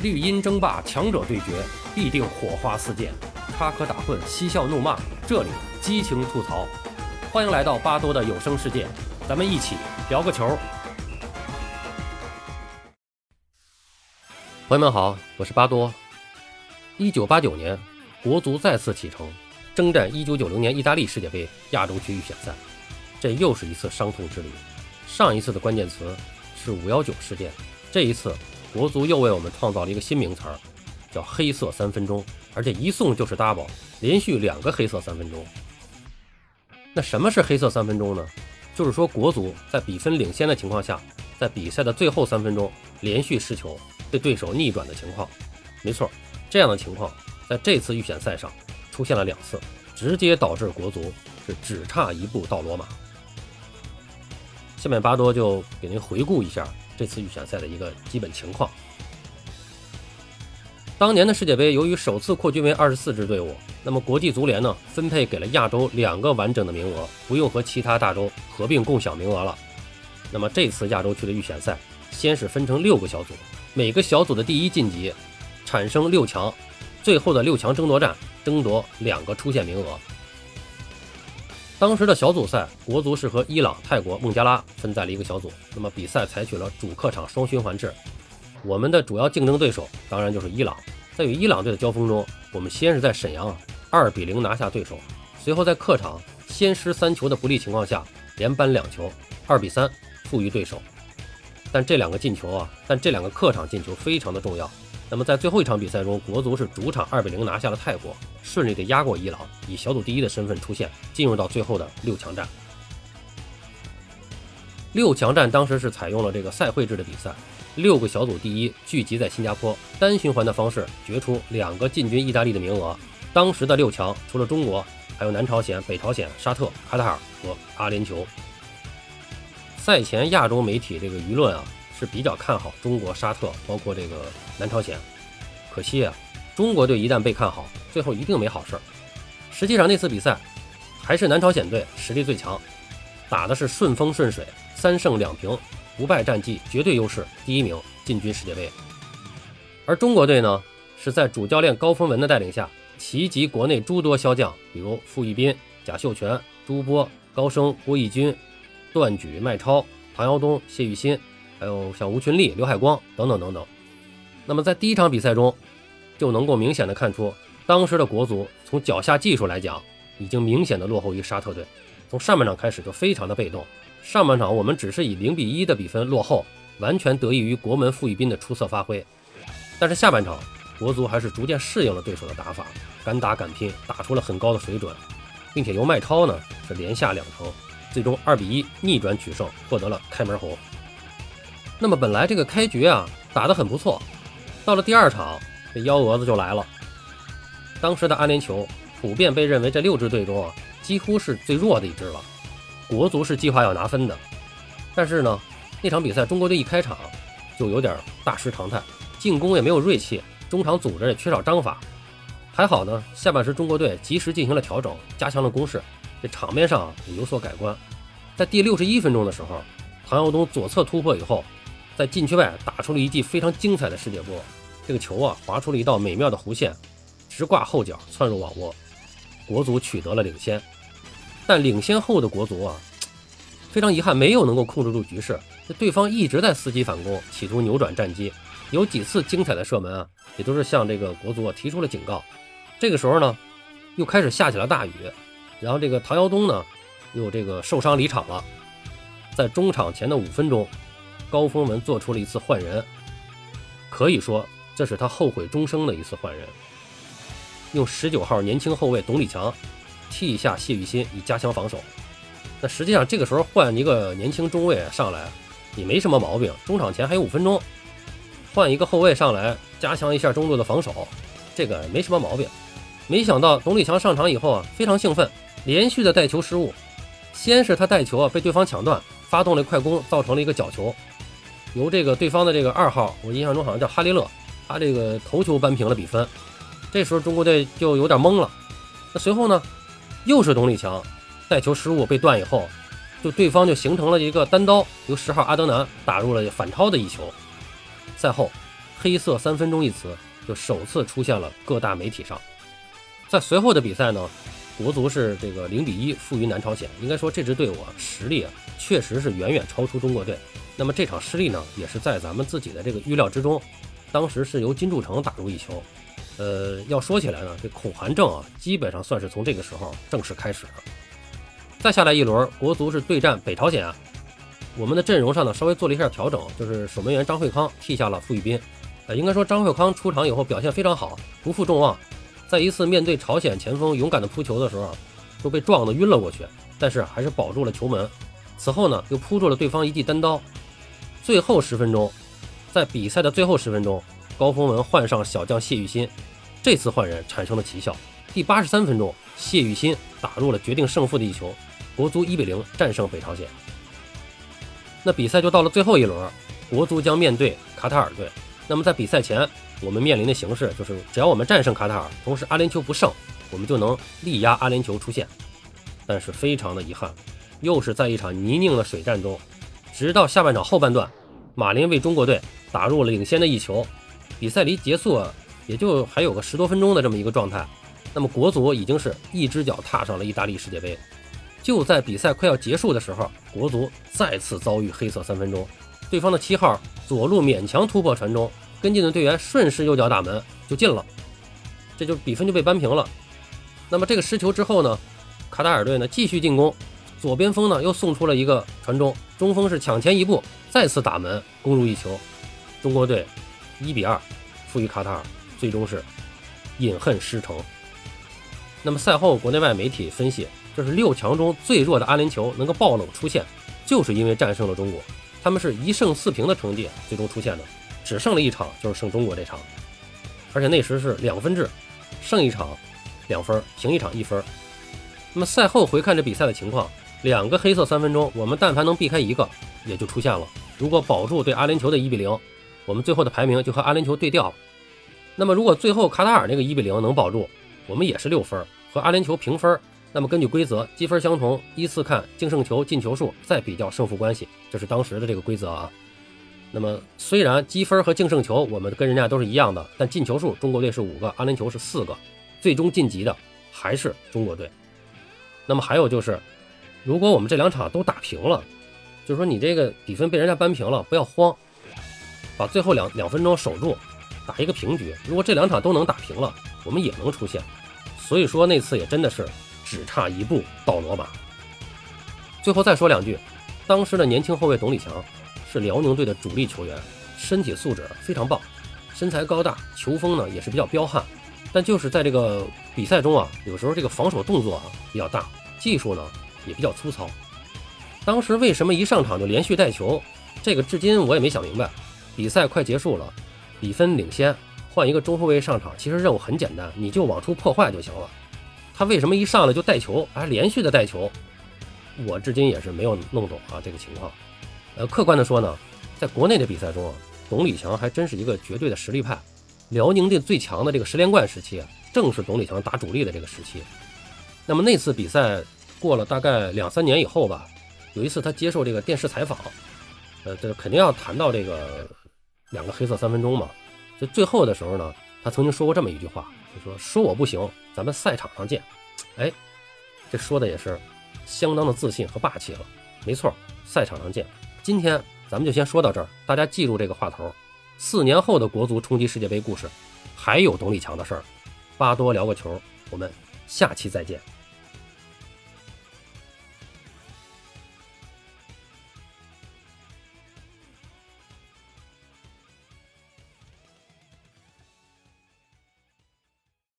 绿茵争霸，强者对决，必定火花四溅，插科打诨，嬉笑怒骂，这里激情吐槽。欢迎来到巴多的有声世界，咱们一起聊个球。朋友们好，我是巴多。一九八九年，国足再次启程，征战一九九零年意大利世界杯亚洲区预选赛，这又是一次伤痛之旅。上一次的关键词是五幺九事件，这一次。国足又为我们创造了一个新名词儿，叫“黑色三分钟”，而且一送就是 double，连续两个黑色三分钟。那什么是黑色三分钟呢？就是说国足在比分领先的情况下，在比赛的最后三分钟连续失球，被对手逆转的情况。没错，这样的情况在这次预选赛上出现了两次，直接导致国足是只差一步到罗马。下面巴多就给您回顾一下。这次预选赛的一个基本情况。当年的世界杯由于首次扩军为二十四支队伍，那么国际足联呢分配给了亚洲两个完整的名额，不用和其他大洲合并共享名额了。那么这次亚洲区的预选赛，先是分成六个小组，每个小组的第一晋级，产生六强，最后的六强争夺战争夺两个出线名额。当时的小组赛，国足是和伊朗、泰国、孟加拉分在了一个小组。那么比赛采取了主客场双循环制。我们的主要竞争对手当然就是伊朗。在与伊朗队的交锋中，我们先是在沈阳二比零拿下对手，随后在客场先失三球的不利情况下，连扳两球，二比三负于对手。但这两个进球啊，但这两个客场进球非常的重要。那么在最后一场比赛中，国足是主场二比零拿下了泰国，顺利的压过伊朗，以小组第一的身份出现，进入到最后的六强战。六强战当时是采用了这个赛会制的比赛，六个小组第一聚集在新加坡，单循环的方式决出两个进军意大利的名额。当时的六强除了中国，还有南朝鲜、北朝鲜、沙特、卡塔尔和阿联酋。赛前亚洲媒体这个舆论啊。是比较看好中国、沙特，包括这个南朝鲜。可惜啊，中国队一旦被看好，最后一定没好事儿。实际上那次比赛，还是南朝鲜队实力最强，打的是顺风顺水，三胜两平，不败战绩，绝对优势，第一名进军世界杯。而中国队呢，是在主教练高峰文的带领下，齐集国内诸多骁将，比如傅玉斌、贾秀全、朱波、高升、郭义军、段举、麦超、唐尧东、谢玉新。还有像吴群立、刘海光等等等等。那么在第一场比赛中，就能够明显的看出，当时的国足从脚下技术来讲，已经明显的落后于沙特队。从上半场开始就非常的被动。上半场我们只是以零比一的比分落后，完全得益于国门傅玉斌的出色发挥。但是下半场，国足还是逐渐适应了对手的打法，敢打敢拼，打出了很高的水准，并且由麦超呢是连下两城，最终二比一逆转取胜，获得了开门红。那么本来这个开局啊打得很不错，到了第二场，这幺蛾子就来了。当时的阿联酋普遍被认为这六支队中啊几乎是最弱的一支了。国足是计划要拿分的，但是呢那场比赛中国队一开场就有点大失常态，进攻也没有锐气，中场组织也缺少章法。还好呢下半时中国队及时进行了调整，加强了攻势，这场面上也有所改观。在第六十一分钟的时候，唐尧东左侧突破以后。在禁区外打出了一记非常精彩的世界波，这个球啊划出了一道美妙的弧线，直挂后脚窜入网窝，国足取得了领先。但领先后的国足啊，非常遗憾没有能够控制住局势，对方一直在伺机反攻，企图扭转战机，有几次精彩的射门啊，也都是向这个国足啊提出了警告。这个时候呢，又开始下起了大雨，然后这个唐尧东呢又这个受伤离场了，在中场前的五分钟。高峰文做出了一次换人，可以说这是他后悔终生的一次换人。用十九号年轻后卫董礼强替下谢雨欣以加强防守。那实际上这个时候换一个年轻中卫上来也没什么毛病。中场前还有五分钟，换一个后卫上来加强一下中路的防守，这个没什么毛病。没想到董礼强上场以后啊，非常兴奋，连续的带球失误。先是他带球啊被对方抢断，发动了快攻，造成了一个角球。由这个对方的这个二号，我印象中好像叫哈利勒，他这个头球扳平了比分。这时候中国队就有点懵了。那随后呢，又是董礼强带球失误被断以后，就对方就形成了一个单刀，由十号阿德南打入了反超的一球。赛后，黑色三分钟”一词就首次出现了各大媒体上。在随后的比赛呢，国足是这个零比一负于南朝鲜。应该说这支队伍，实力啊，确实是远远超出中国队。那么这场失利呢，也是在咱们自己的这个预料之中。当时是由金柱成打入一球。呃，要说起来呢，这恐韩症啊，基本上算是从这个时候正式开始的。再下来一轮，国足是对战北朝鲜啊。我们的阵容上呢，稍微做了一下调整，就是守门员张惠康替下了傅玉斌。呃，应该说张惠康出场以后表现非常好，不负众望。在一次面对朝鲜前锋勇敢的扑球的时候，都被撞得晕了过去，但是还是保住了球门。此后呢，又扑住了对方一记单刀。最后十分钟，在比赛的最后十分钟，高峰文换上小将谢玉新，这次换人产生了奇效。第八十三分钟，谢玉新打入了决定胜负的一球，国足一比零战胜北朝鲜。那比赛就到了最后一轮，国足将面对卡塔尔队。那么在比赛前，我们面临的形势就是，只要我们战胜卡塔尔，同时阿联酋不胜，我们就能力压阿联酋出线。但是非常的遗憾，又是在一场泥泞的水战中，直到下半场后半段，马林为中国队打入了领先的一球，比赛离结束也就还有个十多分钟的这么一个状态。那么国足已经是一只脚踏上了意大利世界杯。就在比赛快要结束的时候，国足再次遭遇黑色三分钟，对方的七号左路勉强突破传中，跟进的队员顺势右脚打门就进了，这就比分就被扳平了。那么这个失球之后呢，卡塔尔队呢继续进攻，左边锋呢又送出了一个传中，中锋是抢前一步再次打门攻入一球，中国队一比二负于卡塔尔，最终是饮恨失城。那么赛后国内外媒体分析。就是六强中最弱的阿联酋能够爆冷出现，就是因为战胜了中国。他们是一胜四平的成绩最终出现的，只胜了一场，就是胜中国这场。而且那时是两分制，胜一场两分，平一场一分。那么赛后回看这比赛的情况，两个黑色三分钟，我们但凡能避开一个，也就出现了。如果保住对阿联酋的一比零，我们最后的排名就和阿联酋对调。那么如果最后卡塔尔那个一比零能保住，我们也是六分，和阿联酋平分。那么根据规则，积分相同，依次看净胜球、进球数，再比较胜负关系，这是当时的这个规则啊。那么虽然积分和净胜球我们跟人家都是一样的，但进球数中国队是五个，阿联酋是四个，最终晋级的还是中国队。那么还有就是，如果我们这两场都打平了，就是说你这个比分被人家扳平了，不要慌，把最后两两分钟守住，打一个平局。如果这两场都能打平了，我们也能出线。所以说那次也真的是。只差一步到罗马。最后再说两句，当时的年轻后卫董礼强是辽宁队的主力球员，身体素质非常棒，身材高大，球风呢也是比较彪悍。但就是在这个比赛中啊，有时候这个防守动作啊比较大，技术呢也比较粗糙。当时为什么一上场就连续带球？这个至今我也没想明白。比赛快结束了，比分领先，换一个中后卫上场，其实任务很简单，你就往出破坏就行了。他为什么一上来就带球，还连续的带球？我至今也是没有弄懂啊这个情况。呃，客观的说呢，在国内的比赛中啊，董礼强还真是一个绝对的实力派。辽宁队最强的这个十连冠时期，正是董礼强打主力的这个时期。那么那次比赛过了大概两三年以后吧，有一次他接受这个电视采访，呃，这肯定要谈到这个两个黑色三分钟嘛。就最后的时候呢，他曾经说过这么一句话。就说说我不行，咱们赛场上见。哎，这说的也是相当的自信和霸气了。没错，赛场上见。今天咱们就先说到这儿，大家记住这个话头。四年后的国足冲击世界杯故事，还有董礼强的事儿。巴多聊个球，我们下期再见。